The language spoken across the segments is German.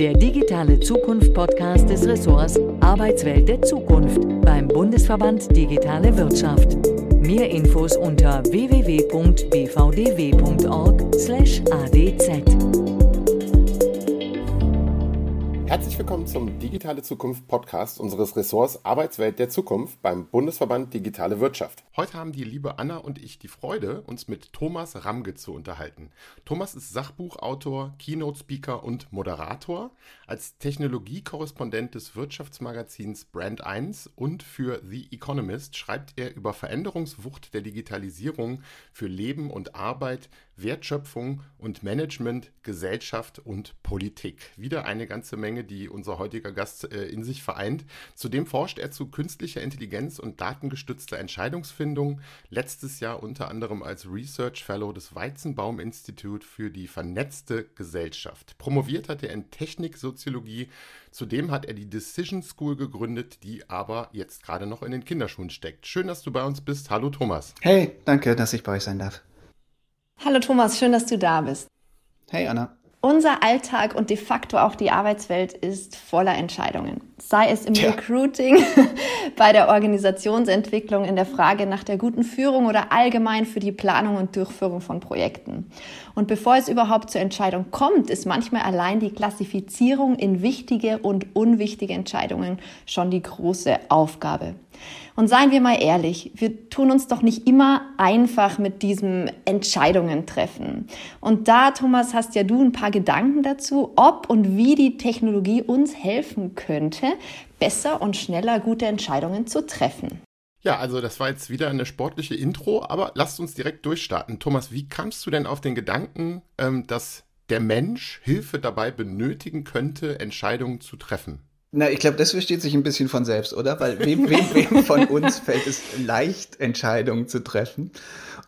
der digitale Zukunft-Podcast des Ressorts Arbeitswelt der Zukunft beim Bundesverband Digitale Wirtschaft. Mehr Infos unter www.bvdw.org/adz. Herzlich willkommen zum Digitale Zukunft Podcast unseres Ressorts Arbeitswelt der Zukunft beim Bundesverband Digitale Wirtschaft. Heute haben die liebe Anna und ich die Freude, uns mit Thomas Ramge zu unterhalten. Thomas ist Sachbuchautor, Keynote-Speaker und Moderator. Als Technologiekorrespondent des Wirtschaftsmagazins Brand 1 und für The Economist schreibt er über Veränderungswucht der Digitalisierung für Leben und Arbeit, Wertschöpfung und Management, Gesellschaft und Politik. Wieder eine ganze Menge, die unser heutiger Gast äh, in sich vereint. Zudem forscht er zu künstlicher Intelligenz und datengestützter Entscheidungsfindung. Letztes Jahr unter anderem als Research Fellow des Weizenbaum Institut für die vernetzte Gesellschaft. Promoviert hat er in Techniksoziologie. Zudem hat er die Decision School gegründet, die aber jetzt gerade noch in den Kinderschuhen steckt. Schön, dass du bei uns bist. Hallo Thomas. Hey, danke, dass ich bei euch sein darf. Hallo Thomas, schön, dass du da bist. Hey Anna. Unser Alltag und de facto auch die Arbeitswelt ist voller Entscheidungen. Sei es im Tja. Recruiting, bei der Organisationsentwicklung, in der Frage nach der guten Führung oder allgemein für die Planung und Durchführung von Projekten. Und bevor es überhaupt zur Entscheidung kommt, ist manchmal allein die Klassifizierung in wichtige und unwichtige Entscheidungen schon die große Aufgabe. Und seien wir mal ehrlich, wir tun uns doch nicht immer einfach mit diesem Entscheidungen treffen. Und da, Thomas, hast ja du ein paar Gedanken dazu, ob und wie die Technologie uns helfen könnte, besser und schneller gute Entscheidungen zu treffen. Ja, also das war jetzt wieder eine sportliche Intro, aber lasst uns direkt durchstarten. Thomas, wie kamst du denn auf den Gedanken, ähm, dass der Mensch Hilfe dabei benötigen könnte, Entscheidungen zu treffen? Na, ich glaube, das versteht sich ein bisschen von selbst, oder? Weil wem, wem, wem von uns fällt es leicht, Entscheidungen zu treffen?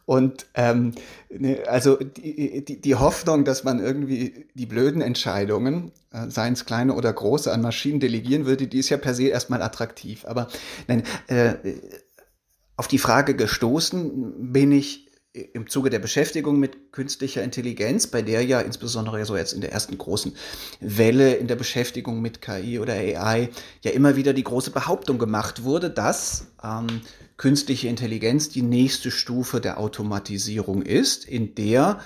Und ähm, ne, also die, die, die Hoffnung, dass man irgendwie die blöden Entscheidungen, äh, seien es kleine oder große, an Maschinen delegieren würde, die ist ja per se erstmal attraktiv. Aber nein, äh, auf die Frage gestoßen bin ich im Zuge der Beschäftigung mit künstlicher Intelligenz, bei der ja insbesondere so jetzt in der ersten großen Welle in der Beschäftigung mit KI oder AI ja immer wieder die große Behauptung gemacht wurde, dass ähm, künstliche Intelligenz die nächste Stufe der Automatisierung ist, in der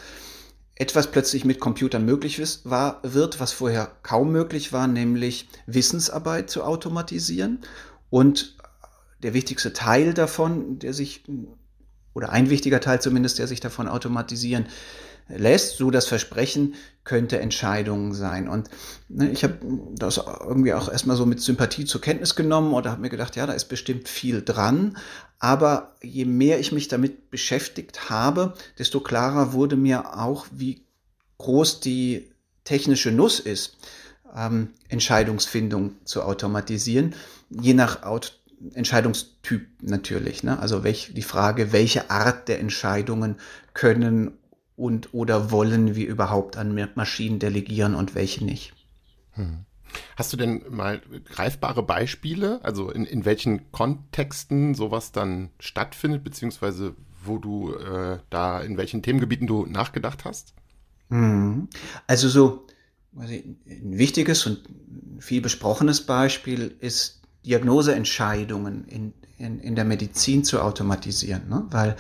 etwas plötzlich mit Computern möglich war, wird, was vorher kaum möglich war, nämlich Wissensarbeit zu automatisieren. Und der wichtigste Teil davon, der sich oder ein wichtiger Teil zumindest, der sich davon automatisieren lässt. So das Versprechen könnte Entscheidungen sein. Und ne, ich habe das irgendwie auch erstmal so mit Sympathie zur Kenntnis genommen oder habe mir gedacht, ja, da ist bestimmt viel dran. Aber je mehr ich mich damit beschäftigt habe, desto klarer wurde mir auch, wie groß die technische Nuss ist, ähm, Entscheidungsfindung zu automatisieren. Je nach Aut Entscheidungstyp natürlich. Ne? Also welch, die Frage, welche Art der Entscheidungen können und oder wollen wir überhaupt an Maschinen delegieren und welche nicht. Hm. Hast du denn mal greifbare Beispiele, also in, in welchen Kontexten sowas dann stattfindet, beziehungsweise wo du äh, da, in welchen Themengebieten du nachgedacht hast? Hm. Also so, ein wichtiges und viel besprochenes Beispiel ist Diagnoseentscheidungen in, in, in der Medizin zu automatisieren, ne? weil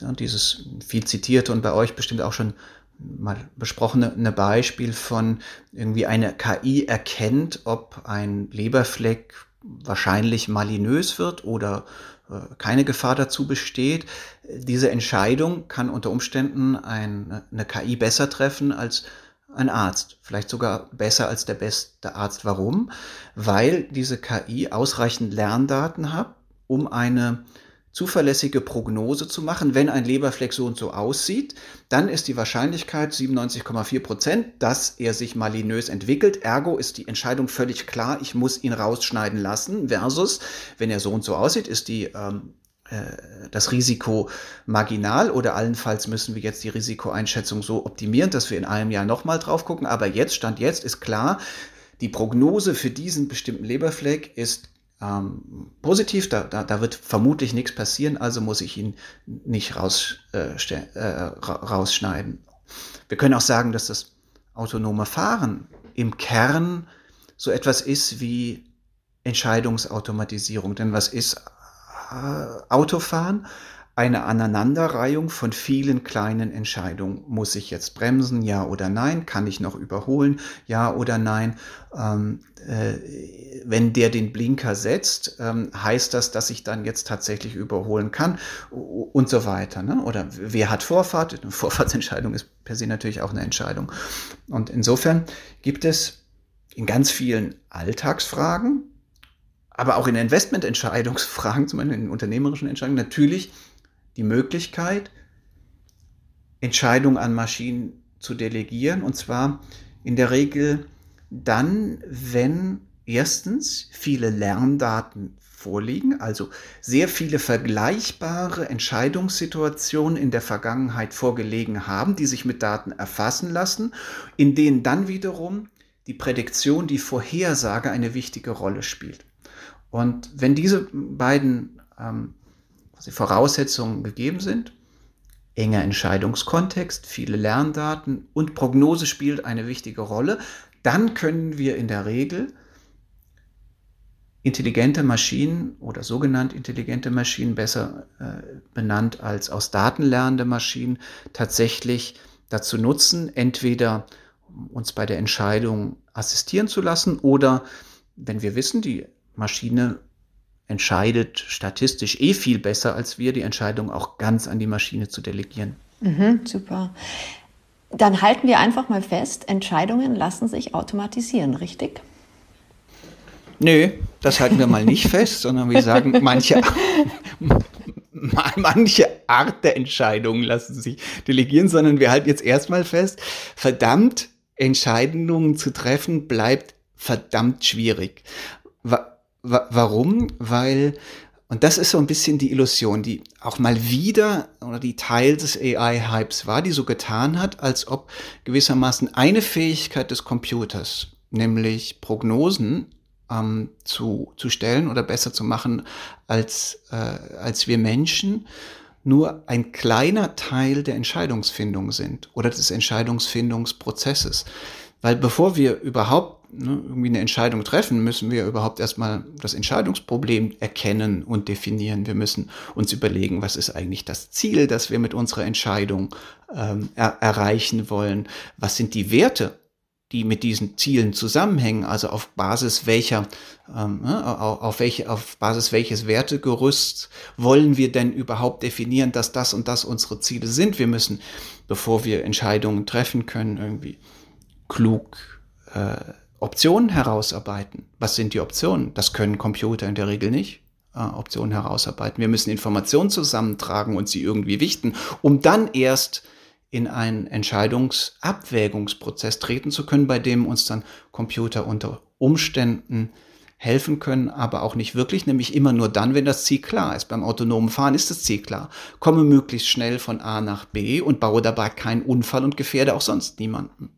ja, dieses viel zitierte und bei euch bestimmt auch schon mal besprochene eine Beispiel von irgendwie eine KI erkennt, ob ein Leberfleck wahrscheinlich malinös wird oder äh, keine Gefahr dazu besteht. Diese Entscheidung kann unter Umständen ein, eine KI besser treffen als ein Arzt, vielleicht sogar besser als der beste Arzt. Warum? Weil diese KI ausreichend Lerndaten hat, um eine zuverlässige Prognose zu machen. Wenn ein Leberfleck so und so aussieht, dann ist die Wahrscheinlichkeit 97,4 Prozent, dass er sich malinös entwickelt. Ergo ist die Entscheidung völlig klar, ich muss ihn rausschneiden lassen. Versus, wenn er so und so aussieht, ist die ähm, äh, das Risiko marginal oder allenfalls müssen wir jetzt die Risikoeinschätzung so optimieren, dass wir in einem Jahr nochmal drauf gucken. Aber jetzt, Stand jetzt, ist klar, die Prognose für diesen bestimmten Leberfleck ist ähm, positiv, da, da, da wird vermutlich nichts passieren, also muss ich ihn nicht raus, äh, äh, rausschneiden. Wir können auch sagen, dass das autonome Fahren im Kern so etwas ist wie Entscheidungsautomatisierung. Denn was ist äh, Autofahren? Eine Aneinanderreihung von vielen kleinen Entscheidungen. Muss ich jetzt bremsen, ja oder nein? Kann ich noch überholen, ja oder nein? Ähm, äh, wenn der den Blinker setzt, ähm, heißt das, dass ich dann jetzt tatsächlich überholen kann und so weiter. Ne? Oder wer hat Vorfahrt? Eine Vorfahrtsentscheidung ist per se natürlich auch eine Entscheidung. Und insofern gibt es in ganz vielen Alltagsfragen, aber auch in Investmententscheidungsfragen, zum Beispiel in unternehmerischen Entscheidungen, natürlich die Möglichkeit, Entscheidungen an Maschinen zu delegieren. Und zwar in der Regel dann, wenn erstens viele Lerndaten vorliegen, also sehr viele vergleichbare Entscheidungssituationen in der Vergangenheit vorgelegen haben, die sich mit Daten erfassen lassen, in denen dann wiederum die Prädiktion, die Vorhersage eine wichtige Rolle spielt. Und wenn diese beiden ähm, Voraussetzungen gegeben sind, enger Entscheidungskontext, viele Lerndaten und Prognose spielt eine wichtige Rolle, dann können wir in der Regel intelligente Maschinen oder sogenannt intelligente Maschinen, besser äh, benannt als aus Daten lernende Maschinen, tatsächlich dazu nutzen, entweder uns bei der Entscheidung assistieren zu lassen oder wenn wir wissen, die Maschine entscheidet statistisch eh viel besser als wir, die Entscheidung auch ganz an die Maschine zu delegieren. Mhm, super. Dann halten wir einfach mal fest, Entscheidungen lassen sich automatisieren, richtig? Nö, das halten wir mal nicht fest, sondern wir sagen, manche, manche Art der Entscheidungen lassen sich delegieren, sondern wir halten jetzt erstmal fest, verdammt, Entscheidungen zu treffen bleibt verdammt schwierig. Wa warum? Weil, und das ist so ein bisschen die Illusion, die auch mal wieder oder die Teil des AI-Hypes war, die so getan hat, als ob gewissermaßen eine Fähigkeit des Computers, nämlich Prognosen ähm, zu, zu stellen oder besser zu machen als, äh, als wir Menschen, nur ein kleiner Teil der Entscheidungsfindung sind oder des Entscheidungsfindungsprozesses. Weil bevor wir überhaupt ne, irgendwie eine Entscheidung treffen, müssen wir überhaupt erstmal das Entscheidungsproblem erkennen und definieren. Wir müssen uns überlegen, was ist eigentlich das Ziel, das wir mit unserer Entscheidung ähm, er erreichen wollen. Was sind die Werte, die mit diesen Zielen zusammenhängen, also auf Basis welcher, ähm, ne, auf, welche, auf Basis welches Wertegerüst wollen wir denn überhaupt definieren, dass das und das unsere Ziele sind. Wir müssen, bevor wir Entscheidungen treffen können, irgendwie klug äh, Optionen herausarbeiten. Was sind die Optionen? Das können Computer in der Regel nicht. Äh, Optionen herausarbeiten. Wir müssen Informationen zusammentragen und sie irgendwie wichten, um dann erst in einen Entscheidungsabwägungsprozess treten zu können, bei dem uns dann Computer unter Umständen helfen können, aber auch nicht wirklich, nämlich immer nur dann, wenn das Ziel klar ist. Beim autonomen Fahren ist das Ziel klar. Komme möglichst schnell von A nach B und baue dabei keinen Unfall und gefährde auch sonst niemanden.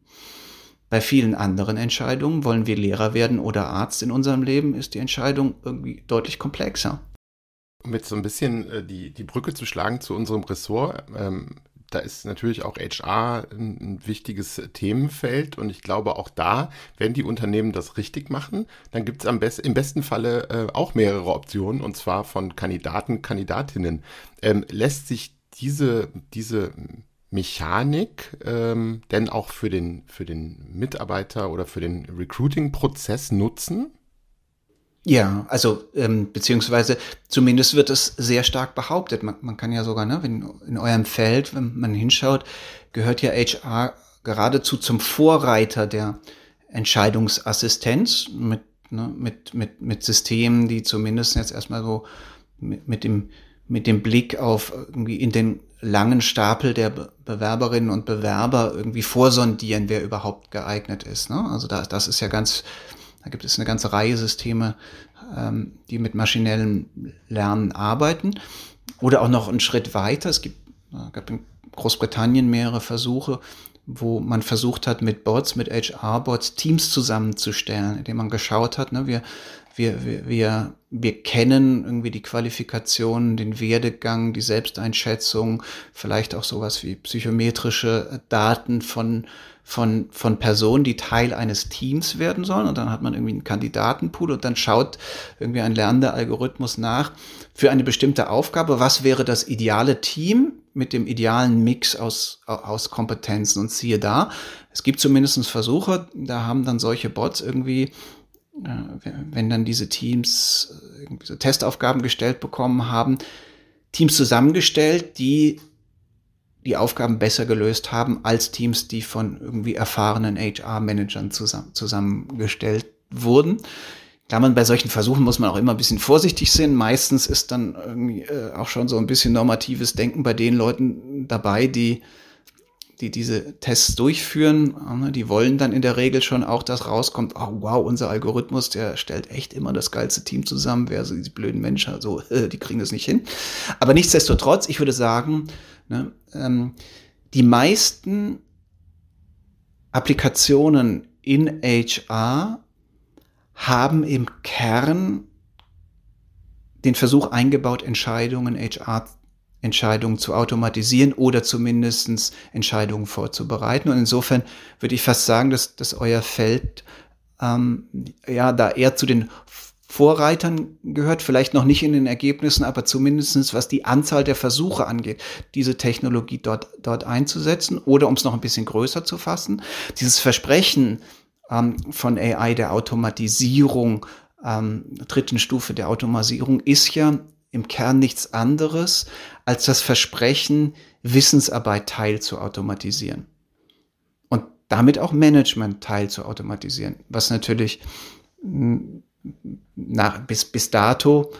Bei vielen anderen Entscheidungen, wollen wir Lehrer werden oder Arzt in unserem Leben, ist die Entscheidung irgendwie deutlich komplexer. Um jetzt so ein bisschen äh, die, die Brücke zu schlagen zu unserem Ressort, ähm, da ist natürlich auch HR ein, wichtiges Themenfeld und ich glaube auch da, wenn die Unternehmen das richtig machen, dann gibt es best, im besten Falle äh, auch mehrere Optionen und zwar von Kandidaten, Kandidatinnen. Ähm, lässt sich diese, diese Mechanik ähm, denn auch für den, für den Mitarbeiter oder für den Recruiting-Prozess nutzen? Ja, also ähm, beziehungsweise zumindest wird es sehr stark behauptet. Man, man kann ja sogar, ne, wenn in eurem Feld, wenn man hinschaut, gehört ja HR geradezu zum Vorreiter der Entscheidungsassistenz mit, ne, mit, mit, mit Systemen, die zumindest jetzt erstmal so mit, mit dem mit dem Blick auf irgendwie in den langen Stapel der Bewerberinnen und Bewerber irgendwie vorsondieren, wer überhaupt geeignet ist. Ne? Also da, das ist ja ganz, da gibt es eine ganze Reihe Systeme, ähm, die mit maschinellem Lernen arbeiten. Oder auch noch einen Schritt weiter. Es gibt, es gab in Großbritannien mehrere Versuche, wo man versucht hat, mit Bots, mit HR-Bots Teams zusammenzustellen, indem man geschaut hat, ne, wir, wir, wir, wir, wir kennen irgendwie die Qualifikationen, den Werdegang, die Selbsteinschätzung, vielleicht auch sowas wie psychometrische Daten von, von, von Personen, die Teil eines Teams werden sollen. Und dann hat man irgendwie einen Kandidatenpool und dann schaut irgendwie ein lernender Algorithmus nach für eine bestimmte Aufgabe, was wäre das ideale Team, mit dem idealen Mix aus, aus Kompetenzen. Und siehe da, es gibt zumindest Versuche, da haben dann solche Bots irgendwie, äh, wenn dann diese Teams äh, irgendwie so Testaufgaben gestellt bekommen haben, Teams zusammengestellt, die die Aufgaben besser gelöst haben als Teams, die von irgendwie erfahrenen HR-Managern zusammen, zusammengestellt wurden. Klar, bei solchen Versuchen muss man auch immer ein bisschen vorsichtig sein. Meistens ist dann irgendwie äh, auch schon so ein bisschen normatives Denken bei den Leuten dabei, die, die diese Tests durchführen. Ne, die wollen dann in der Regel schon auch, dass rauskommt, oh wow, unser Algorithmus, der stellt echt immer das geilste Team zusammen. Wer so diese blöden Menschen, so, äh, die kriegen das nicht hin. Aber nichtsdestotrotz, ich würde sagen, ne, ähm, die meisten Applikationen in HR haben im Kern den Versuch eingebaut, Entscheidungen, HR-Entscheidungen zu automatisieren oder zumindest Entscheidungen vorzubereiten. Und insofern würde ich fast sagen, dass, dass euer Feld ähm, ja da eher zu den Vorreitern gehört, vielleicht noch nicht in den Ergebnissen, aber zumindestens was die Anzahl der Versuche angeht, diese Technologie dort, dort einzusetzen oder um es noch ein bisschen größer zu fassen, dieses Versprechen, ähm, von AI, der Automatisierung, ähm, dritten Stufe der Automatisierung, ist ja im Kern nichts anderes als das Versprechen, Wissensarbeit teil zu automatisieren. Und damit auch Management teil zu automatisieren, was natürlich hm, nach, bis, bis dato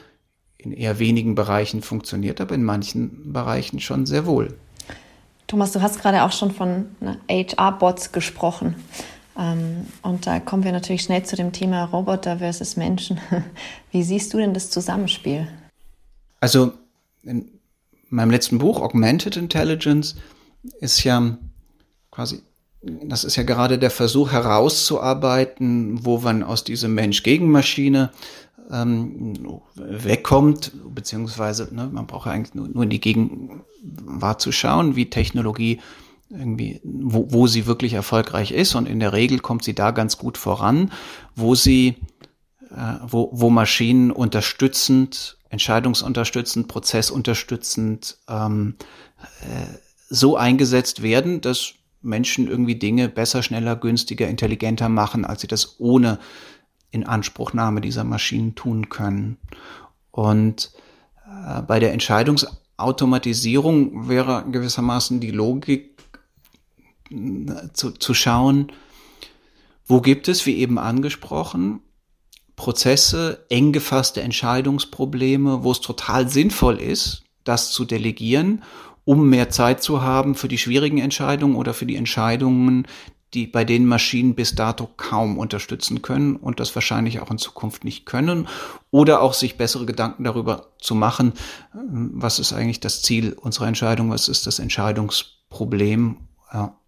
in eher wenigen Bereichen funktioniert, aber in manchen Bereichen schon sehr wohl. Thomas, du hast gerade auch schon von HR-Bots gesprochen. Ähm, und da kommen wir natürlich schnell zu dem Thema Roboter versus Menschen. Wie siehst du denn das Zusammenspiel? Also in meinem letzten Buch, Augmented Intelligence, ist ja quasi, das ist ja gerade der Versuch herauszuarbeiten, wo man aus diesem Mensch gegen Maschine ähm, wegkommt, beziehungsweise ne, man braucht ja eigentlich nur, nur in die Gegenwart zu schauen, wie Technologie irgendwie, wo, wo sie wirklich erfolgreich ist und in der Regel kommt sie da ganz gut voran, wo sie, äh, wo, wo Maschinen unterstützend, entscheidungsunterstützend, prozessunterstützend ähm, äh, so eingesetzt werden, dass Menschen irgendwie Dinge besser, schneller, günstiger, intelligenter machen, als sie das ohne Inanspruchnahme dieser Maschinen tun können. Und äh, bei der Entscheidungsautomatisierung wäre gewissermaßen die Logik zu, zu schauen, wo gibt es, wie eben angesprochen, Prozesse, eng gefasste Entscheidungsprobleme, wo es total sinnvoll ist, das zu delegieren, um mehr Zeit zu haben für die schwierigen Entscheidungen oder für die Entscheidungen, die bei denen Maschinen bis dato kaum unterstützen können und das wahrscheinlich auch in Zukunft nicht können oder auch sich bessere Gedanken darüber zu machen, was ist eigentlich das Ziel unserer Entscheidung, was ist das Entscheidungsproblem. Ja.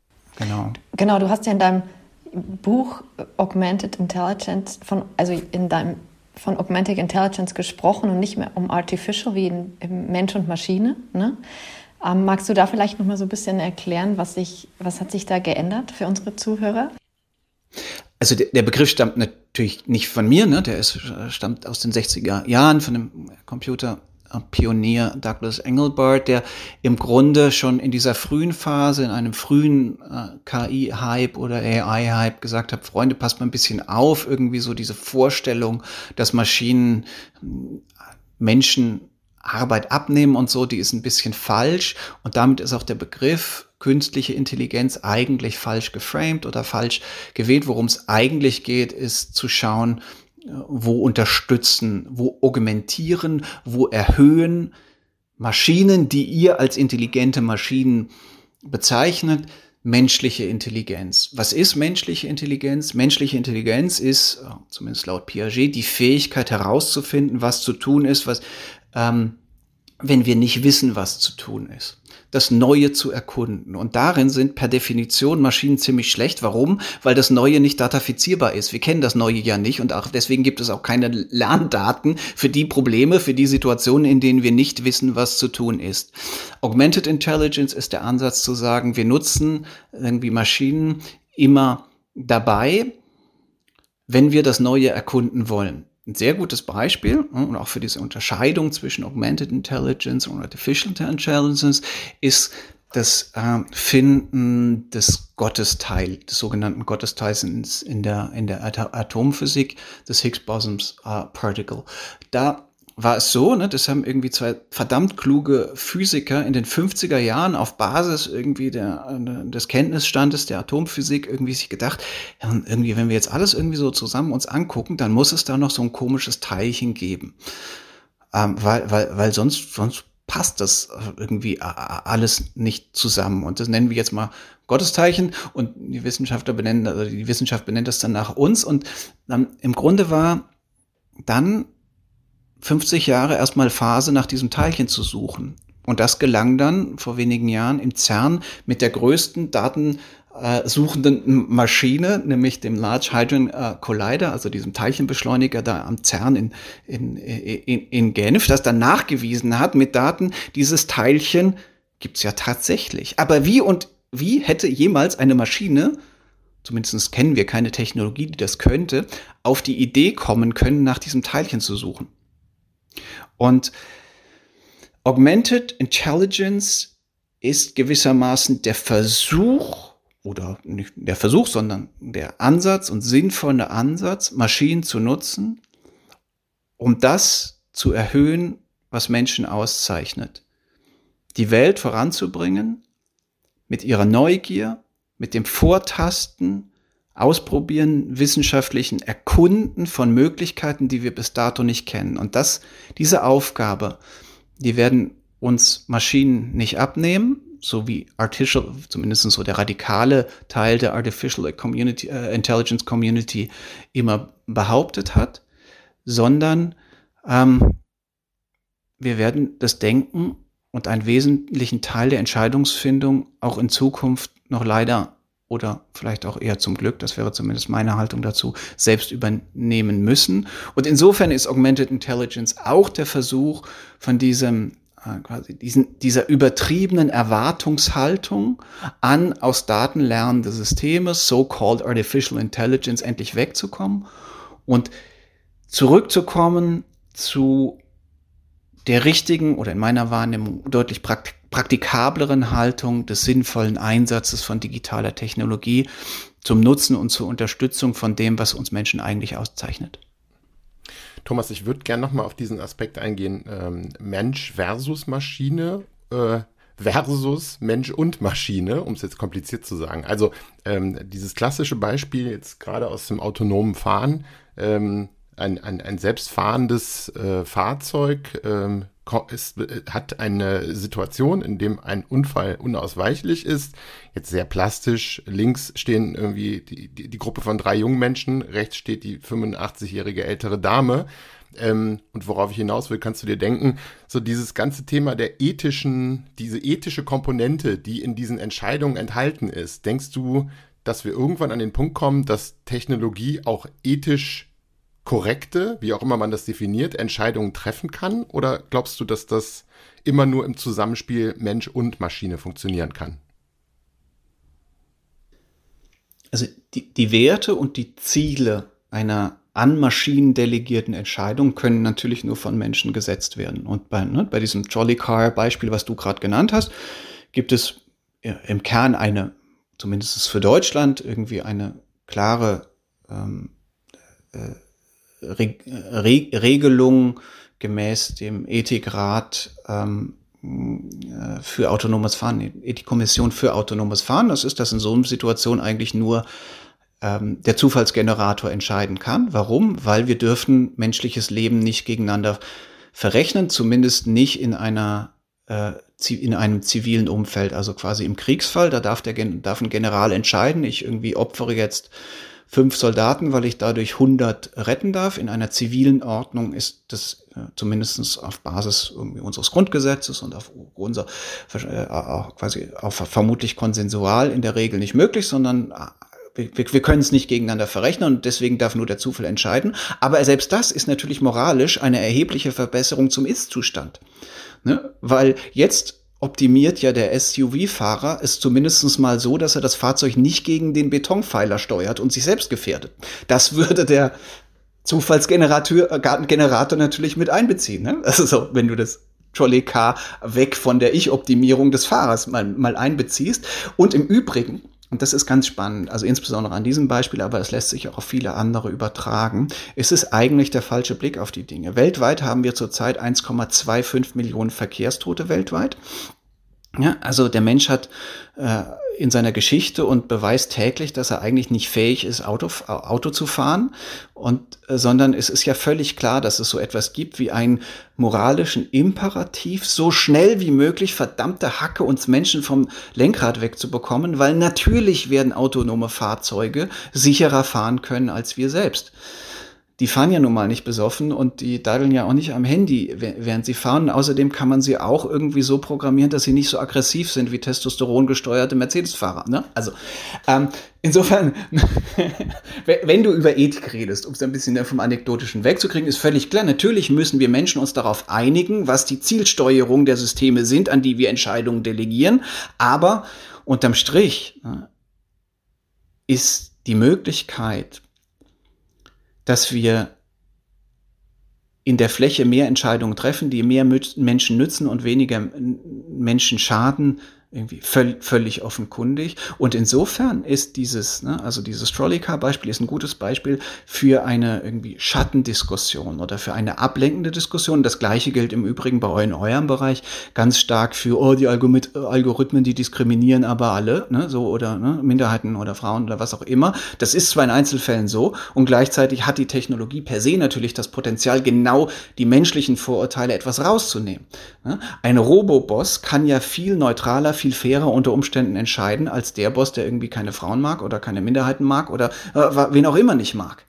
Genau. Genau, du hast ja in deinem Buch Augmented Intelligence von, also in deinem von Augmented Intelligence gesprochen und nicht mehr um Artificial wie in, in Mensch und Maschine. Ne? Ähm, magst du da vielleicht noch mal so ein bisschen erklären, was, sich, was hat sich da geändert für unsere Zuhörer? Also der, der Begriff stammt natürlich nicht von mir, ne? der ist, stammt aus den 60er Jahren von dem Computer Pionier Douglas Engelbart, der im Grunde schon in dieser frühen Phase, in einem frühen äh, KI-Hype oder AI-Hype gesagt hat, Freunde, passt mal ein bisschen auf, irgendwie so diese Vorstellung, dass Maschinen äh, Menschen Arbeit abnehmen und so, die ist ein bisschen falsch und damit ist auch der Begriff künstliche Intelligenz eigentlich falsch geframed oder falsch gewählt. Worum es eigentlich geht, ist zu schauen, wo unterstützen, wo augmentieren, wo erhöhen Maschinen, die ihr als intelligente Maschinen bezeichnet, menschliche Intelligenz. Was ist menschliche Intelligenz? Menschliche Intelligenz ist, äh, zumindest laut Piaget, die Fähigkeit herauszufinden, was zu tun ist, was ähm, wenn wir nicht wissen, was zu tun ist das Neue zu erkunden. Und darin sind per Definition Maschinen ziemlich schlecht. Warum? Weil das Neue nicht datafizierbar ist. Wir kennen das Neue ja nicht und auch deswegen gibt es auch keine Lerndaten für die Probleme, für die Situationen, in denen wir nicht wissen, was zu tun ist. Augmented Intelligence ist der Ansatz zu sagen, wir nutzen irgendwie Maschinen immer dabei, wenn wir das Neue erkunden wollen ein sehr gutes Beispiel hm, und auch für diese Unterscheidung zwischen Augmented Intelligence und Artificial Intelligence ist das äh, Finden des Gottesteil, des sogenannten Gottesteils in, in der, in der Atomphysik, des Higgs Bosons äh, Particle. Da war es so, ne, das haben irgendwie zwei verdammt kluge Physiker in den 50er Jahren auf Basis irgendwie der, des Kenntnisstandes der Atomphysik irgendwie sich gedacht, ja, irgendwie, wenn wir jetzt alles irgendwie so zusammen uns angucken, dann muss es da noch so ein komisches Teilchen geben. Ähm, weil, weil, weil sonst, sonst passt das irgendwie alles nicht zusammen. Und das nennen wir jetzt mal Gottesteilchen und die Wissenschaftler benennen, also die Wissenschaft benennt das dann nach uns. Und ähm, im Grunde war dann 50 Jahre erstmal Phase, nach diesem Teilchen zu suchen. Und das gelang dann vor wenigen Jahren im CERN mit der größten datensuchenden Maschine, nämlich dem Large Hadron äh, Collider, also diesem Teilchenbeschleuniger da am CERN in, in, in, in Genf, das dann nachgewiesen hat mit Daten, dieses Teilchen gibt's ja tatsächlich. Aber wie und wie hätte jemals eine Maschine zumindest kennen wir keine Technologie, die das könnte, auf die Idee kommen können, nach diesem Teilchen zu suchen. Und Augmented Intelligence ist gewissermaßen der Versuch, oder nicht der Versuch, sondern der Ansatz und sinnvolle Ansatz, Maschinen zu nutzen, um das zu erhöhen, was Menschen auszeichnet. Die Welt voranzubringen mit ihrer Neugier, mit dem Vortasten, Ausprobieren, wissenschaftlichen Erkunden von Möglichkeiten, die wir bis dato nicht kennen. Und das, diese Aufgabe, die werden uns Maschinen nicht abnehmen, so wie Artificial, zumindest so der radikale Teil der Artificial Community, äh, Intelligence Community immer behauptet hat, sondern ähm, wir werden das Denken und einen wesentlichen Teil der Entscheidungsfindung auch in Zukunft noch leider oder vielleicht auch eher zum Glück, das wäre zumindest meine Haltung dazu, selbst übernehmen müssen. Und insofern ist Augmented Intelligence auch der Versuch von diesem äh, quasi diesen, dieser übertriebenen Erwartungshaltung an aus Daten lernende Systeme, so-called Artificial Intelligence, endlich wegzukommen und zurückzukommen zu der richtigen oder in meiner Wahrnehmung deutlich praktisch praktikableren Haltung des sinnvollen Einsatzes von digitaler Technologie zum Nutzen und zur Unterstützung von dem, was uns Menschen eigentlich auszeichnet. Thomas, ich würde gerne nochmal auf diesen Aspekt eingehen. Ähm, Mensch versus Maschine äh, versus Mensch und Maschine, um es jetzt kompliziert zu sagen. Also ähm, dieses klassische Beispiel jetzt gerade aus dem autonomen Fahren, ähm, ein, ein, ein selbstfahrendes äh, Fahrzeug ähm, ist, äh, hat eine Situation, in dem ein Unfall unausweichlich ist. Jetzt sehr plastisch. Links stehen irgendwie die, die, die Gruppe von drei jungen Menschen, rechts steht die 85-jährige ältere Dame. Ähm, und worauf ich hinaus will, kannst du dir denken, so dieses ganze Thema der ethischen, diese ethische Komponente, die in diesen Entscheidungen enthalten ist, denkst du, dass wir irgendwann an den Punkt kommen, dass Technologie auch ethisch korrekte, wie auch immer man das definiert, Entscheidungen treffen kann? Oder glaubst du, dass das immer nur im Zusammenspiel Mensch und Maschine funktionieren kann? Also die, die Werte und die Ziele einer an Maschinen delegierten Entscheidung können natürlich nur von Menschen gesetzt werden. Und bei, ne, bei diesem Trolley Car Beispiel, was du gerade genannt hast, gibt es im Kern eine, zumindest für Deutschland, irgendwie eine klare ähm, äh, Re Re Regelung gemäß dem Ethikrat ähm, äh, für autonomes Fahren, Ethikkommission für autonomes Fahren. Das ist, dass in so einer Situation eigentlich nur ähm, der Zufallsgenerator entscheiden kann. Warum? Weil wir dürfen menschliches Leben nicht gegeneinander verrechnen, zumindest nicht in einer äh, in einem zivilen Umfeld, also quasi im Kriegsfall. Da darf der darf ein General entscheiden. Ich irgendwie opfere jetzt fünf Soldaten, weil ich dadurch 100 retten darf. In einer zivilen Ordnung ist das äh, zumindest auf Basis unseres Grundgesetzes und auf unser äh, quasi auch vermutlich konsensual in der Regel nicht möglich, sondern äh, wir, wir können es nicht gegeneinander verrechnen und deswegen darf nur der Zufall entscheiden. Aber selbst das ist natürlich moralisch eine erhebliche Verbesserung zum Ist-Zustand. Ne? Weil jetzt optimiert ja der SUV-Fahrer es zumindest mal so, dass er das Fahrzeug nicht gegen den Betonpfeiler steuert und sich selbst gefährdet. Das würde der Zufallsgenerator äh, natürlich mit einbeziehen. Ne? Also so, wenn du das Trolley Car weg von der Ich-Optimierung des Fahrers mal, mal einbeziehst. Und im Übrigen, und das ist ganz spannend, also insbesondere an diesem Beispiel, aber es lässt sich auch auf viele andere übertragen, ist es eigentlich der falsche Blick auf die Dinge. Weltweit haben wir zurzeit 1,25 Millionen Verkehrstote weltweit. Ja, also der Mensch hat äh, in seiner Geschichte und beweist täglich, dass er eigentlich nicht fähig ist, Auto, Auto zu fahren. Und, äh, sondern es ist ja völlig klar, dass es so etwas gibt wie einen moralischen Imperativ, so schnell wie möglich verdammte Hacke uns Menschen vom Lenkrad wegzubekommen, weil natürlich werden autonome Fahrzeuge sicherer fahren können als wir selbst die fahren ja nun mal nicht besoffen und die daddeln ja auch nicht am Handy, während sie fahren. Außerdem kann man sie auch irgendwie so programmieren, dass sie nicht so aggressiv sind wie testosterongesteuerte Mercedes-Fahrer. Ne? Also ähm, insofern, wenn du über Ethik redest, um es ein bisschen vom Anekdotischen wegzukriegen, ist völlig klar, natürlich müssen wir Menschen uns darauf einigen, was die Zielsteuerung der Systeme sind, an die wir Entscheidungen delegieren. Aber unterm Strich ne, ist die Möglichkeit, dass wir in der Fläche mehr Entscheidungen treffen, die mehr Menschen nützen und weniger Menschen schaden, irgendwie völlig, völlig offenkundig. Und insofern ist dieses, ne, also dieses Trolley-Car-Beispiel ist ein gutes Beispiel für eine irgendwie Schattendiskussion oder für eine ablenkende Diskussion. Das gleiche gilt im Übrigen bei euch in eurem Bereich ganz stark für, oh, die Algorithmen, die diskriminieren aber alle, ne, so oder ne, Minderheiten oder Frauen oder was auch immer. Das ist zwar in Einzelfällen so und gleichzeitig hat die Technologie per se natürlich das Potenzial, genau die menschlichen Vorurteile etwas rauszunehmen. Ne? Ein Roboboss kann ja viel neutraler, viel fairer unter Umständen entscheiden als der Boss, der irgendwie keine Frauen mag oder keine Minderheiten mag oder äh, wen auch immer nicht mag.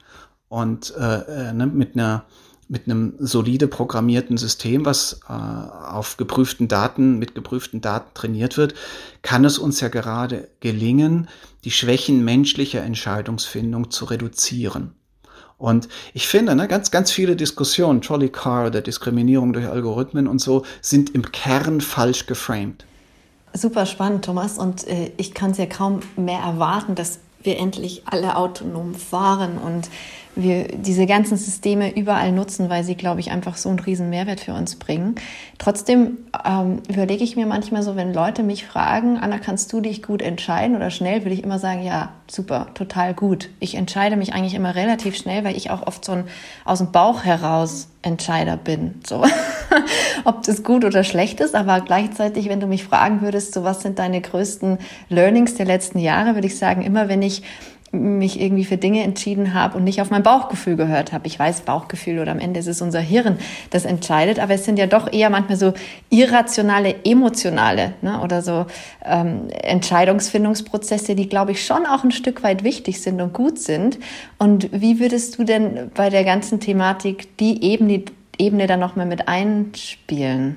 Und äh, äh, ne, mit einer mit einem solide programmierten System, was äh, auf geprüften Daten, mit geprüften Daten trainiert wird, kann es uns ja gerade gelingen, die Schwächen menschlicher Entscheidungsfindung zu reduzieren. Und ich finde, ne, ganz, ganz viele Diskussionen, Trolley Car oder Diskriminierung durch Algorithmen und so, sind im Kern falsch geframed. Super spannend, Thomas. Und äh, ich kann es ja kaum mehr erwarten, dass wir endlich alle autonom fahren und wir diese ganzen Systeme überall nutzen, weil sie, glaube ich, einfach so einen riesen Mehrwert für uns bringen. Trotzdem ähm, überlege ich mir manchmal so, wenn Leute mich fragen, Anna, kannst du dich gut entscheiden oder schnell, würde ich immer sagen, ja, super, total gut. Ich entscheide mich eigentlich immer relativ schnell, weil ich auch oft so ein aus dem Bauch heraus Entscheider bin. So, ob das gut oder schlecht ist, aber gleichzeitig, wenn du mich fragen würdest, so was sind deine größten Learnings der letzten Jahre, würde ich sagen, immer wenn ich mich irgendwie für Dinge entschieden habe und nicht auf mein Bauchgefühl gehört habe. Ich weiß, Bauchgefühl oder am Ende ist es unser Hirn, das entscheidet, aber es sind ja doch eher manchmal so irrationale, emotionale ne, oder so ähm, Entscheidungsfindungsprozesse, die, glaube ich, schon auch ein Stück weit wichtig sind und gut sind. Und wie würdest du denn bei der ganzen Thematik die Ebene, Ebene dann nochmal mit einspielen?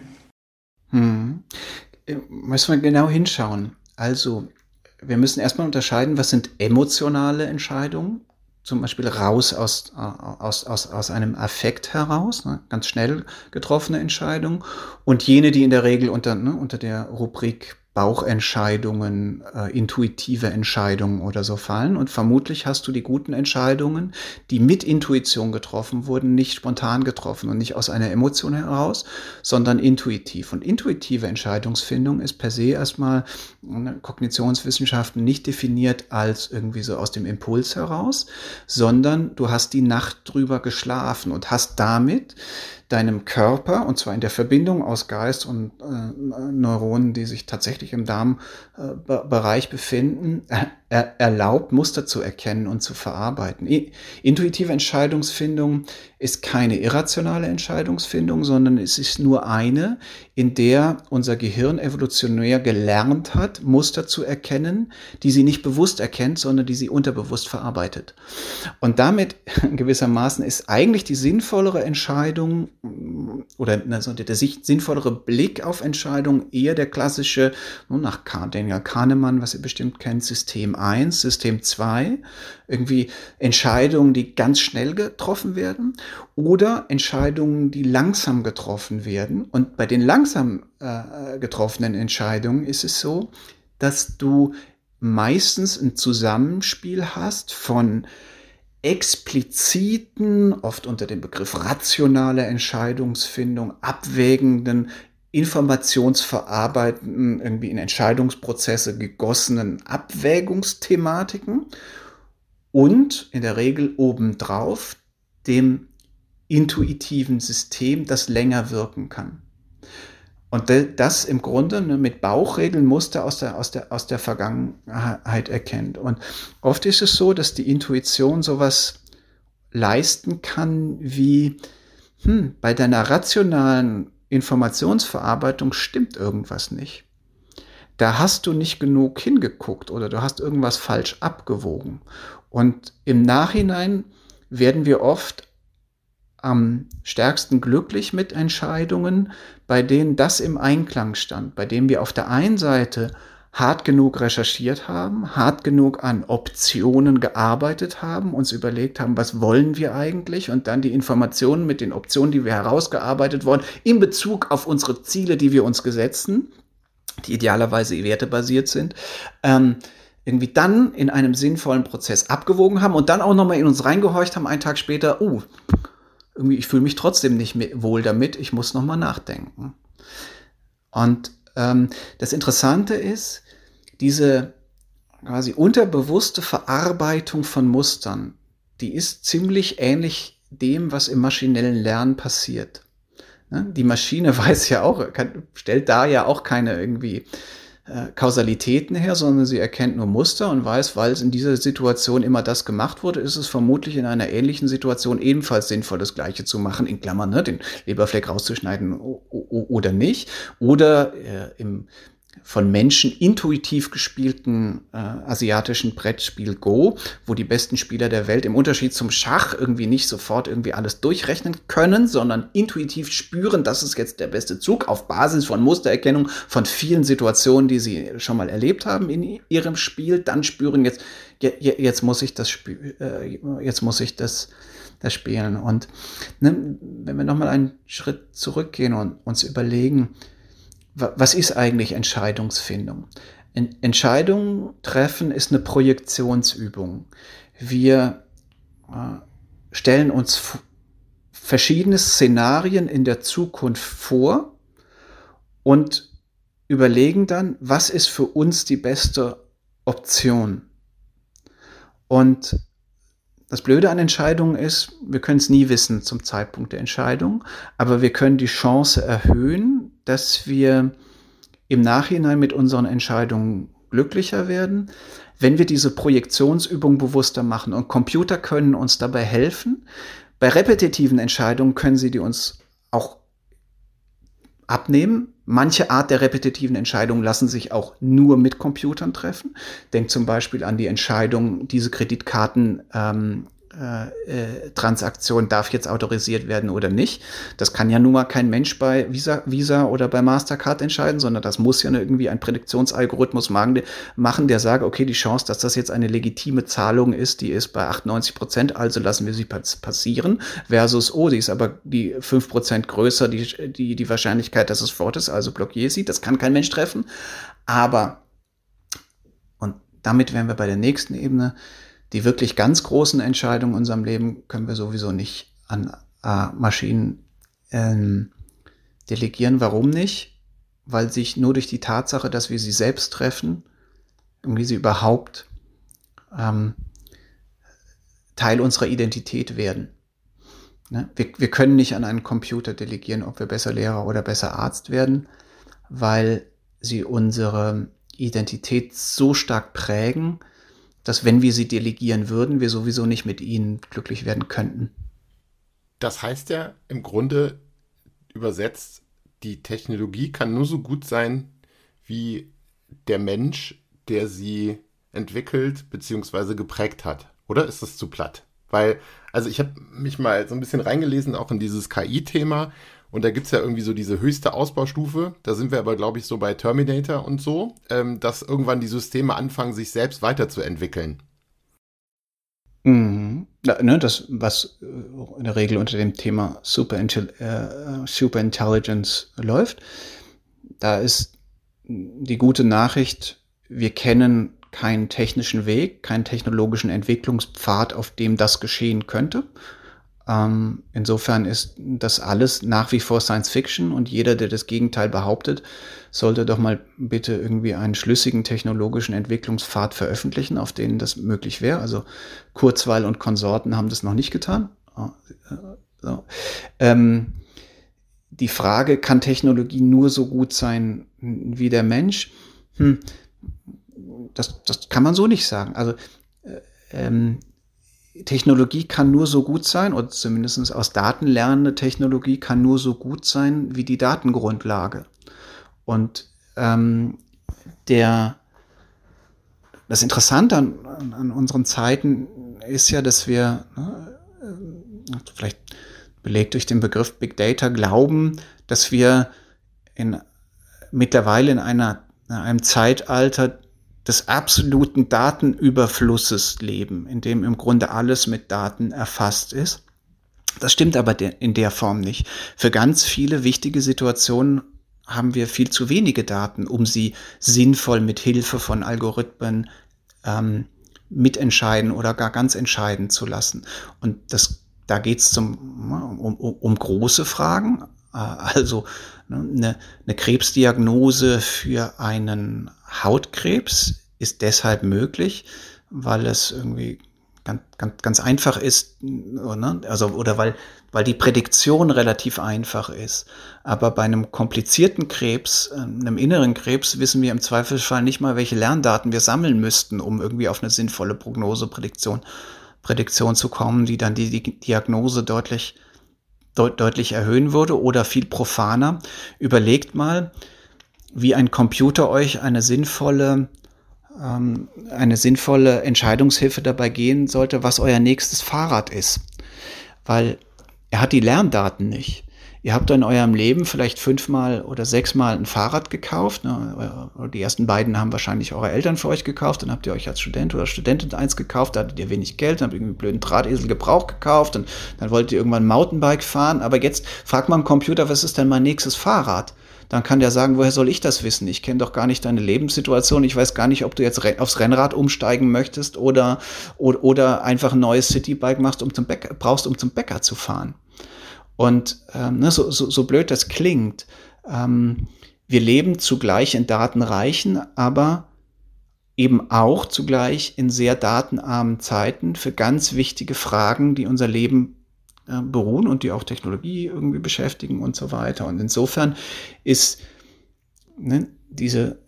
Hm. Äh, müssen wir genau hinschauen. Also, wir müssen erstmal unterscheiden, was sind emotionale Entscheidungen, zum Beispiel raus aus, aus, aus, aus einem Affekt heraus, ne, ganz schnell getroffene Entscheidungen, und jene, die in der Regel unter, ne, unter der Rubrik Bauchentscheidungen, äh, intuitive Entscheidungen oder so fallen. Und vermutlich hast du die guten Entscheidungen, die mit Intuition getroffen wurden, nicht spontan getroffen und nicht aus einer Emotion heraus, sondern intuitiv. Und intuitive Entscheidungsfindung ist per se erstmal ne, Kognitionswissenschaften nicht definiert als irgendwie so aus dem Impuls heraus, sondern du hast die Nacht drüber geschlafen und hast damit deinem Körper, und zwar in der Verbindung aus Geist und äh, Neuronen, die sich tatsächlich im Darmbereich äh, befinden, er, erlaubt, Muster zu erkennen und zu verarbeiten. Intuitive Entscheidungsfindung ist keine irrationale Entscheidungsfindung, sondern es ist nur eine, in der unser Gehirn evolutionär gelernt hat, Muster zu erkennen, die sie nicht bewusst erkennt, sondern die sie unterbewusst verarbeitet. Und damit gewissermaßen ist eigentlich die sinnvollere Entscheidung oder also der sinnvollere Blick auf Entscheidungen eher der klassische, nach Daniel Kahnemann, was ihr bestimmt kennt, System 1, System 2, irgendwie Entscheidungen, die ganz schnell getroffen werden oder Entscheidungen, die langsam getroffen werden. Und bei den langsam äh, getroffenen Entscheidungen ist es so, dass du meistens ein Zusammenspiel hast von expliziten, oft unter dem Begriff rationale Entscheidungsfindung, abwägenden, informationsverarbeitenden, irgendwie in Entscheidungsprozesse gegossenen Abwägungsthematiken und in der Regel obendrauf dem intuitiven System, das länger wirken kann. Und das im Grunde ne, mit Bauchregeln Muster aus der, aus, der, aus der Vergangenheit erkennt. Und oft ist es so, dass die Intuition sowas leisten kann wie, hm, bei deiner rationalen Informationsverarbeitung stimmt irgendwas nicht. Da hast du nicht genug hingeguckt oder du hast irgendwas falsch abgewogen. Und im Nachhinein werden wir oft am stärksten glücklich mit Entscheidungen, bei denen das im Einklang stand, bei denen wir auf der einen Seite hart genug recherchiert haben, hart genug an Optionen gearbeitet haben, uns überlegt haben, was wollen wir eigentlich und dann die Informationen mit den Optionen, die wir herausgearbeitet wurden, in Bezug auf unsere Ziele, die wir uns gesetzen, die idealerweise wertebasiert sind, ähm, irgendwie dann in einem sinnvollen Prozess abgewogen haben und dann auch nochmal in uns reingehorcht haben, einen Tag später, uh, irgendwie, ich fühle mich trotzdem nicht wohl damit, ich muss nochmal nachdenken. Und ähm, das Interessante ist, diese quasi unterbewusste Verarbeitung von Mustern, die ist ziemlich ähnlich dem, was im maschinellen Lernen passiert. Ne? Die Maschine weiß ja auch, kann, stellt da ja auch keine irgendwie äh, Kausalitäten her, sondern sie erkennt nur Muster und weiß, weil es in dieser Situation immer das gemacht wurde, ist es vermutlich in einer ähnlichen Situation ebenfalls sinnvoll, das Gleiche zu machen, in Klammern, ne, den Leberfleck rauszuschneiden oder nicht. Oder äh, im von Menschen intuitiv gespielten äh, asiatischen Brettspiel Go, wo die besten Spieler der Welt im Unterschied zum Schach irgendwie nicht sofort irgendwie alles durchrechnen können, sondern intuitiv spüren, das ist jetzt der beste Zug auf Basis von Mustererkennung von vielen Situationen, die sie schon mal erlebt haben in ihrem Spiel, dann spüren jetzt jetzt muss ich das spielen, äh, jetzt muss ich das das spielen. Und ne, wenn wir noch mal einen Schritt zurückgehen und uns überlegen, was ist eigentlich Entscheidungsfindung? Entscheidungen treffen ist eine Projektionsübung. Wir äh, stellen uns verschiedene Szenarien in der Zukunft vor und überlegen dann, was ist für uns die beste Option. Und das Blöde an Entscheidungen ist, wir können es nie wissen zum Zeitpunkt der Entscheidung, aber wir können die Chance erhöhen, dass wir im Nachhinein mit unseren Entscheidungen glücklicher werden, wenn wir diese Projektionsübung bewusster machen. Und Computer können uns dabei helfen. Bei repetitiven Entscheidungen können sie die uns auch abnehmen. Manche Art der repetitiven Entscheidungen lassen sich auch nur mit Computern treffen. Denkt zum Beispiel an die Entscheidung, diese Kreditkarten ähm, äh, äh, Transaktion darf jetzt autorisiert werden oder nicht. Das kann ja nun mal kein Mensch bei Visa, Visa oder bei Mastercard entscheiden, sondern das muss ja irgendwie ein Prädiktionsalgorithmus machen, der sagt, okay, die Chance, dass das jetzt eine legitime Zahlung ist, die ist bei 98 Prozent, also lassen wir sie passieren, versus, oh, die ist aber die 5 Prozent größer, die, die, die Wahrscheinlichkeit, dass es fort ist, also blockiere sie. Das kann kein Mensch treffen. Aber, und damit wären wir bei der nächsten Ebene, die wirklich ganz großen Entscheidungen in unserem Leben können wir sowieso nicht an äh, Maschinen ähm, delegieren. Warum nicht? Weil sich nur durch die Tatsache, dass wir sie selbst treffen, irgendwie sie überhaupt ähm, Teil unserer Identität werden. Ne? Wir, wir können nicht an einen Computer delegieren, ob wir besser Lehrer oder besser Arzt werden, weil sie unsere Identität so stark prägen, dass wenn wir sie delegieren würden, wir sowieso nicht mit ihnen glücklich werden könnten. Das heißt ja im Grunde übersetzt, die Technologie kann nur so gut sein wie der Mensch, der sie entwickelt bzw. geprägt hat. Oder ist das zu platt? Weil, also ich habe mich mal so ein bisschen reingelesen, auch in dieses KI-Thema. Und da gibt es ja irgendwie so diese höchste Ausbaustufe. Da sind wir aber, glaube ich, so bei Terminator und so, ähm, dass irgendwann die Systeme anfangen, sich selbst weiterzuentwickeln. Mhm. Ja, ne, das, was äh, in der Regel unter dem Thema Superintel äh, Superintelligence läuft, da ist die gute Nachricht, wir kennen keinen technischen Weg, keinen technologischen Entwicklungspfad, auf dem das geschehen könnte. Ähm, insofern ist das alles nach wie vor Science Fiction und jeder, der das Gegenteil behauptet, sollte doch mal bitte irgendwie einen schlüssigen technologischen Entwicklungspfad veröffentlichen, auf denen das möglich wäre. Also Kurzweil und Konsorten haben das noch nicht getan. Ah, äh, so. Ähm, die Frage, kann Technologie nur so gut sein wie der Mensch? Hm, das, das kann man so nicht sagen. Also äh, ähm, Technologie kann nur so gut sein, oder zumindest aus Daten lernende Technologie kann nur so gut sein wie die Datengrundlage. Und ähm, der, das Interessante an, an, unseren Zeiten ist ja, dass wir, ne, äh, vielleicht belegt durch den Begriff Big Data, glauben, dass wir in, mittlerweile in einer, in einem Zeitalter des absoluten Datenüberflusses leben, in dem im Grunde alles mit Daten erfasst ist. Das stimmt aber in der Form nicht. Für ganz viele wichtige Situationen haben wir viel zu wenige Daten, um sie sinnvoll mit Hilfe von Algorithmen ähm, mitentscheiden oder gar ganz entscheiden zu lassen. Und das, da geht es um, um, um große Fragen, äh, also ne, eine, eine Krebsdiagnose für einen Hautkrebs ist deshalb möglich, weil es irgendwie ganz, ganz, ganz einfach ist, ne? also, oder weil, weil die Prädiktion relativ einfach ist. Aber bei einem komplizierten Krebs, äh, einem inneren Krebs, wissen wir im Zweifelsfall nicht mal, welche Lerndaten wir sammeln müssten, um irgendwie auf eine sinnvolle Prognose, Prädiktion, Prädiktion zu kommen, die dann die, die Diagnose deutlich, deut, deutlich erhöhen würde oder viel profaner. Überlegt mal, wie ein Computer euch eine sinnvolle ähm, eine sinnvolle Entscheidungshilfe dabei gehen sollte, was euer nächstes Fahrrad ist. Weil er hat die Lerndaten nicht. Ihr habt in eurem Leben vielleicht fünfmal oder sechsmal ein Fahrrad gekauft. Ne? Die ersten beiden haben wahrscheinlich eure Eltern für euch gekauft. Dann habt ihr euch als Student oder Studentin eins gekauft. Da hattet ihr wenig Geld. Dann habt ihr einen blöden Drahtesel Gebrauch gekauft. Und dann wollt ihr irgendwann ein Mountainbike fahren. Aber jetzt fragt man am Computer, was ist denn mein nächstes Fahrrad? Dann kann der sagen, woher soll ich das wissen? Ich kenne doch gar nicht deine Lebenssituation. Ich weiß gar nicht, ob du jetzt aufs Rennrad umsteigen möchtest oder, oder, oder einfach ein neues Citybike machst, um zum Bäcker, brauchst, um zum Bäcker zu fahren. Und ähm, ne, so, so, so blöd das klingt, ähm, wir leben zugleich in datenreichen, aber eben auch zugleich in sehr datenarmen Zeiten für ganz wichtige Fragen, die unser Leben äh, beruhen und die auch Technologie irgendwie beschäftigen und so weiter. Und insofern ist ne, diese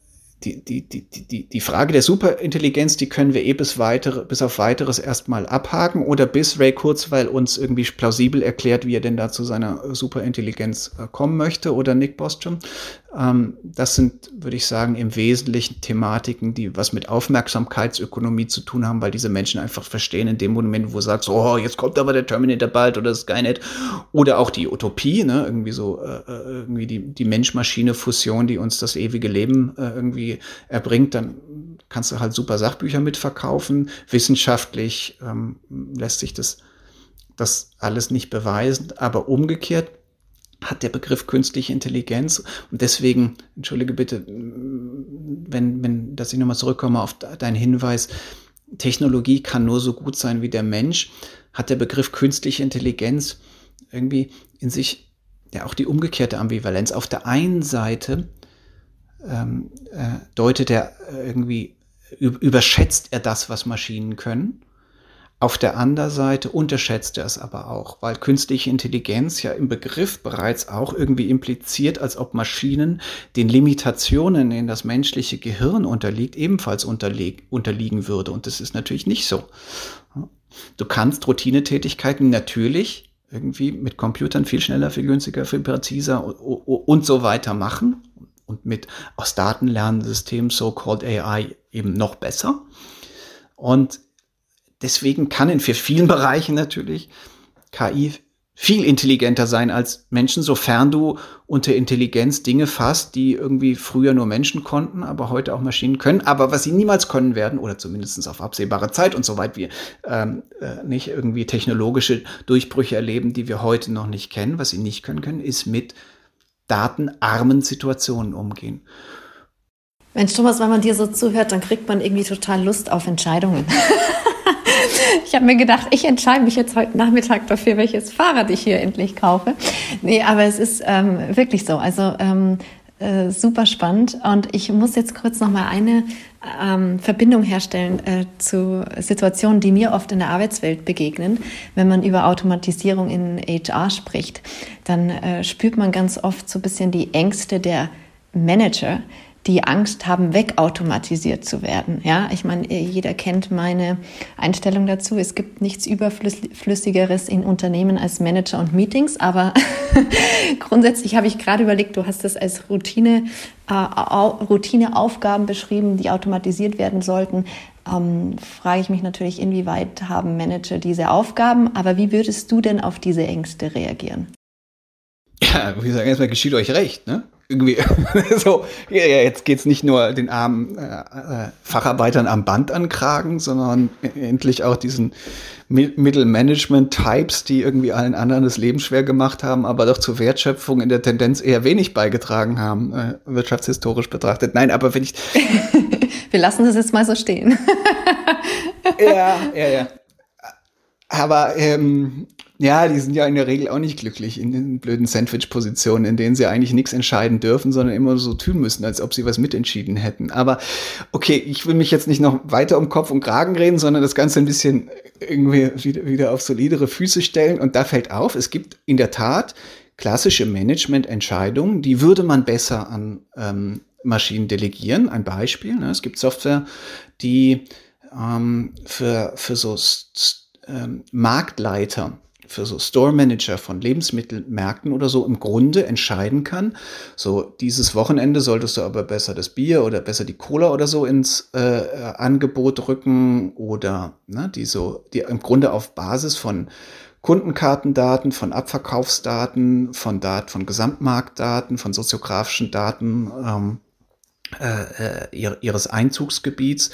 die, die, die, die, die Frage der Superintelligenz, die können wir eh bis, weitere, bis auf weiteres erstmal abhaken oder bis Ray Kurzweil uns irgendwie plausibel erklärt, wie er denn da zu seiner Superintelligenz äh, kommen möchte oder Nick Bostrom. Ähm, das sind, würde ich sagen, im Wesentlichen Thematiken, die was mit Aufmerksamkeitsökonomie zu tun haben, weil diese Menschen einfach verstehen in dem Moment, wo du sagst, oh, jetzt kommt aber der Terminator bald oder Skynet. Oder auch die Utopie, ne, irgendwie so, äh, äh irgendwie die, die Mensch-Maschine-Fusion, die uns das ewige Leben äh, irgendwie erbringt, dann kannst du halt super Sachbücher mitverkaufen. Wissenschaftlich ähm, lässt sich das, das alles nicht beweisen, aber umgekehrt hat der Begriff künstliche Intelligenz und deswegen, entschuldige bitte, wenn, wenn, dass ich nochmal zurückkomme auf deinen Hinweis, Technologie kann nur so gut sein wie der Mensch, hat der Begriff künstliche Intelligenz irgendwie in sich ja auch die umgekehrte Ambivalenz. Auf der einen Seite ähm, äh, deutet er irgendwie, überschätzt er das, was Maschinen können. Auf der anderen Seite unterschätzt er es aber auch, weil künstliche Intelligenz ja im Begriff bereits auch irgendwie impliziert, als ob Maschinen den Limitationen, in das menschliche Gehirn unterliegt, ebenfalls unterliegen würde. Und das ist natürlich nicht so. Du kannst Routinetätigkeiten natürlich irgendwie mit Computern viel schneller, viel günstiger, viel präziser und so weiter machen und mit aus Daten lernenden Systemen, so-called AI, eben noch besser. Und deswegen kann in für vielen Bereichen natürlich KI viel intelligenter sein als Menschen, sofern du unter Intelligenz Dinge fasst, die irgendwie früher nur Menschen konnten, aber heute auch Maschinen können, aber was sie niemals können werden, oder zumindest auf absehbare Zeit und soweit wir ähm, äh, nicht irgendwie technologische Durchbrüche erleben, die wir heute noch nicht kennen, was sie nicht können können, ist mit datenarmen Situationen umgehen. Mensch, Thomas, wenn man dir so zuhört, dann kriegt man irgendwie total Lust auf Entscheidungen. ich habe mir gedacht, ich entscheide mich jetzt heute Nachmittag dafür, welches Fahrrad ich hier endlich kaufe. Nee, aber es ist ähm, wirklich so. Also ähm, äh, super spannend. Und ich muss jetzt kurz noch mal eine ähm, Verbindung herstellen äh, zu Situationen, die mir oft in der Arbeitswelt begegnen. Wenn man über Automatisierung in HR spricht, dann äh, spürt man ganz oft so ein bisschen die Ängste der Manager, die Angst haben, wegautomatisiert zu werden. Ja, ich meine, jeder kennt meine Einstellung dazu. Es gibt nichts überflüssigeres in Unternehmen als Manager und Meetings, aber grundsätzlich habe ich gerade überlegt, du hast das als Routine, äh, Routineaufgaben beschrieben, die automatisiert werden sollten. Ähm, frage ich mich natürlich, inwieweit haben Manager diese Aufgaben, aber wie würdest du denn auf diese Ängste reagieren? Ja, wie sagen, erstmal geschieht euch recht, ne? Irgendwie so, ja, jetzt geht's nicht nur den armen äh, äh, Facharbeitern am Band ankragen, sondern endlich auch diesen Mittelmanagement-Types, die irgendwie allen anderen das Leben schwer gemacht haben, aber doch zur Wertschöpfung in der Tendenz eher wenig beigetragen haben, äh, wirtschaftshistorisch betrachtet. Nein, aber wenn ich. Wir lassen das jetzt mal so stehen. ja, ja, ja. Aber ähm, ja, die sind ja in der Regel auch nicht glücklich in den blöden Sandwich-Positionen, in denen sie eigentlich nichts entscheiden dürfen, sondern immer so tun müssen, als ob sie was mitentschieden hätten. Aber okay, ich will mich jetzt nicht noch weiter um Kopf und Kragen reden, sondern das Ganze ein bisschen irgendwie wieder, wieder auf solidere Füße stellen. Und da fällt auf, es gibt in der Tat klassische Management-Entscheidungen, die würde man besser an ähm, Maschinen delegieren. Ein Beispiel, ne? es gibt Software, die ähm, für, für so ähm, Marktleiter für so Store Manager von Lebensmittelmärkten oder so im Grunde entscheiden kann, so dieses Wochenende solltest du aber besser das Bier oder besser die Cola oder so ins äh, Angebot rücken oder ne, die so, die im Grunde auf Basis von Kundenkartendaten, von Abverkaufsdaten, von Daten, von Gesamtmarktdaten, von soziografischen Daten ähm, äh, äh ihres Einzugsgebiets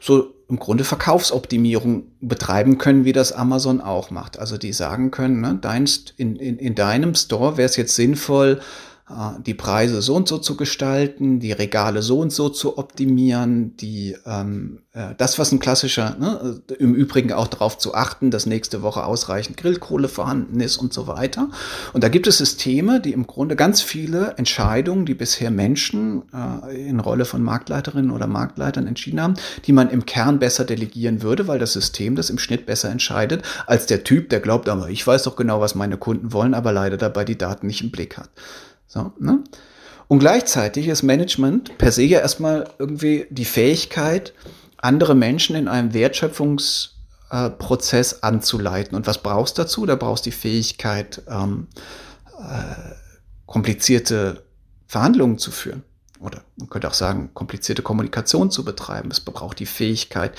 so im Grunde Verkaufsoptimierung betreiben können, wie das Amazon auch macht. Also die sagen können, ne, dein, in, in, in deinem Store wäre es jetzt sinnvoll, die Preise so und so zu gestalten, die Regale so und so zu optimieren, die ähm, äh, das, was ein klassischer, ne, im Übrigen auch darauf zu achten, dass nächste Woche ausreichend Grillkohle vorhanden ist und so weiter. Und da gibt es Systeme, die im Grunde ganz viele Entscheidungen, die bisher Menschen äh, in Rolle von Marktleiterinnen oder Marktleitern entschieden haben, die man im Kern besser delegieren würde, weil das System das im Schnitt besser entscheidet, als der Typ, der glaubt, aber ich weiß doch genau, was meine Kunden wollen, aber leider dabei die Daten nicht im Blick hat. So, ne? Und gleichzeitig ist Management per se ja erstmal irgendwie die Fähigkeit, andere Menschen in einem Wertschöpfungsprozess äh, anzuleiten. Und was brauchst du dazu? Da brauchst du die Fähigkeit, ähm, äh, komplizierte Verhandlungen zu führen. Oder man könnte auch sagen, komplizierte Kommunikation zu betreiben. Es braucht die Fähigkeit,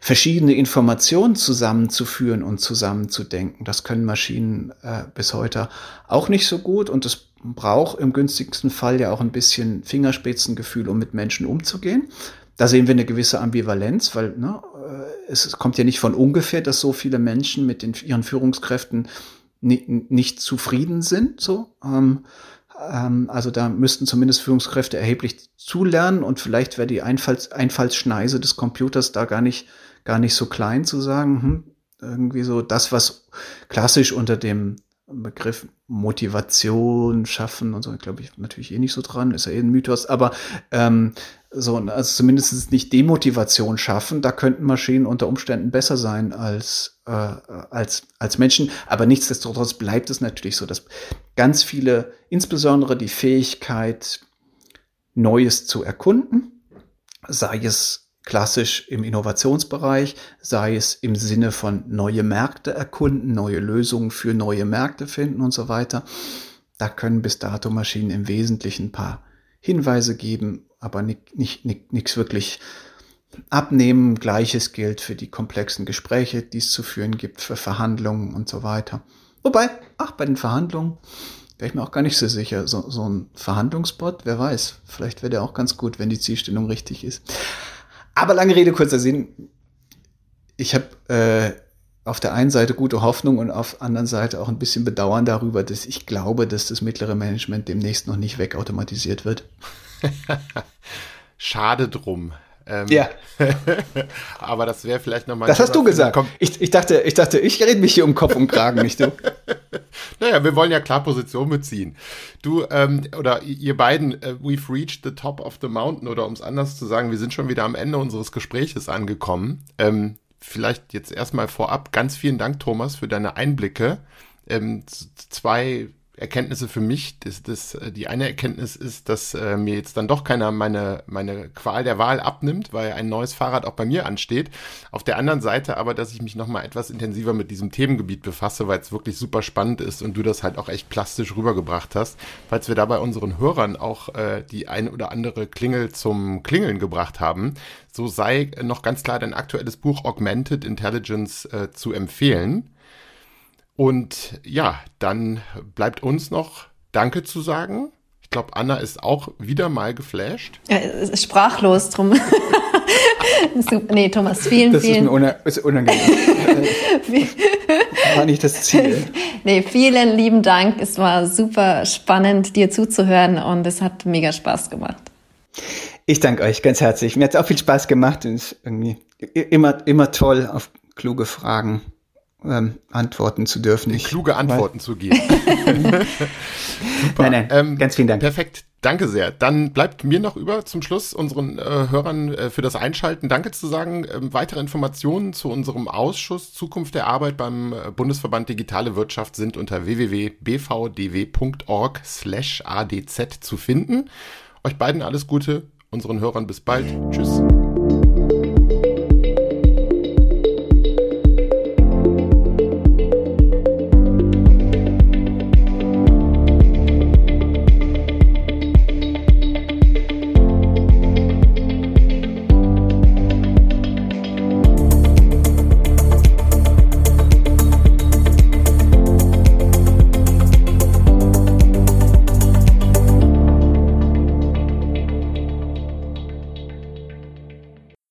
verschiedene Informationen zusammenzuführen und zusammenzudenken. Das können Maschinen äh, bis heute auch nicht so gut. Und das braucht im günstigsten Fall ja auch ein bisschen Fingerspitzengefühl, um mit Menschen umzugehen. Da sehen wir eine gewisse Ambivalenz, weil ne, äh, es kommt ja nicht von ungefähr, dass so viele Menschen mit den, ihren Führungskräften nicht, nicht zufrieden sind. So. Ähm, also da müssten zumindest Führungskräfte erheblich zulernen und vielleicht wäre die Einfalls, Einfallsschneise des Computers da gar nicht, gar nicht so klein zu sagen, hm, irgendwie so das, was klassisch unter dem Begriff Motivation schaffen und so, glaube ich, natürlich eh nicht so dran, ist ja eh ein Mythos, aber ähm, so, also zumindest nicht Demotivation schaffen, da könnten Maschinen unter Umständen besser sein als, äh, als, als Menschen. Aber nichtsdestotrotz bleibt es natürlich so, dass ganz viele, insbesondere die Fähigkeit, Neues zu erkunden, sei es klassisch im Innovationsbereich, sei es im Sinne von neue Märkte erkunden, neue Lösungen für neue Märkte finden und so weiter. Da können bis dato Maschinen im Wesentlichen ein paar Hinweise geben, aber nichts nicht, nicht, nicht wirklich abnehmen. Gleiches gilt für die komplexen Gespräche, die es zu führen gibt, für Verhandlungen und so weiter. Wobei, ach, bei den Verhandlungen wäre ich mir auch gar nicht so sicher. So, so ein Verhandlungsbot, wer weiß, vielleicht wäre der auch ganz gut, wenn die Zielstellung richtig ist. Aber lange Rede, kurzer Sinn. Ich habe äh, auf der einen Seite gute Hoffnung und auf der anderen Seite auch ein bisschen Bedauern darüber, dass ich glaube, dass das mittlere Management demnächst noch nicht wegautomatisiert wird. Schade drum. Ähm, ja. aber das wäre vielleicht nochmal. Das hast du gesagt. Ich, ich, dachte, ich dachte, ich rede mich hier um Kopf und Kragen, nicht du. naja, wir wollen ja klar Position beziehen. Du ähm, oder ihr beiden, uh, we've reached the top of the mountain oder um es anders zu sagen, wir sind schon wieder am Ende unseres Gespräches angekommen. Ähm, vielleicht jetzt erstmal vorab ganz vielen Dank, Thomas, für deine Einblicke. Ähm, zwei Erkenntnisse für mich. Das, das, äh, die eine Erkenntnis ist, dass äh, mir jetzt dann doch keiner meine, meine Qual der Wahl abnimmt, weil ein neues Fahrrad auch bei mir ansteht. Auf der anderen Seite aber, dass ich mich nochmal etwas intensiver mit diesem Themengebiet befasse, weil es wirklich super spannend ist und du das halt auch echt plastisch rübergebracht hast. Falls wir da bei unseren Hörern auch äh, die ein oder andere Klingel zum Klingeln gebracht haben, so sei noch ganz klar dein aktuelles Buch Augmented Intelligence äh, zu empfehlen. Und ja, dann bleibt uns noch Danke zu sagen. Ich glaube, Anna ist auch wieder mal geflasht. Ja, ist sprachlos drum. nee, Thomas, vielen, das vielen. Das ist, ist unangenehm. war nicht das Ziel. Nee, vielen lieben Dank. Es war super spannend, dir zuzuhören und es hat mega Spaß gemacht. Ich danke euch ganz herzlich. Mir hat es auch viel Spaß gemacht und es ist irgendwie immer, immer toll auf kluge Fragen ähm, antworten zu dürfen. Ich, kluge Antworten zu geben. Super. Nein, nein, ähm, ganz vielen Dank. Perfekt. Danke sehr. Dann bleibt mir noch über zum Schluss unseren äh, Hörern äh, für das Einschalten Danke zu sagen. Ähm, weitere Informationen zu unserem Ausschuss Zukunft der Arbeit beim äh, Bundesverband Digitale Wirtschaft sind unter www.bvdw.org slash adz zu finden. Euch beiden alles Gute, unseren Hörern bis bald. Tschüss.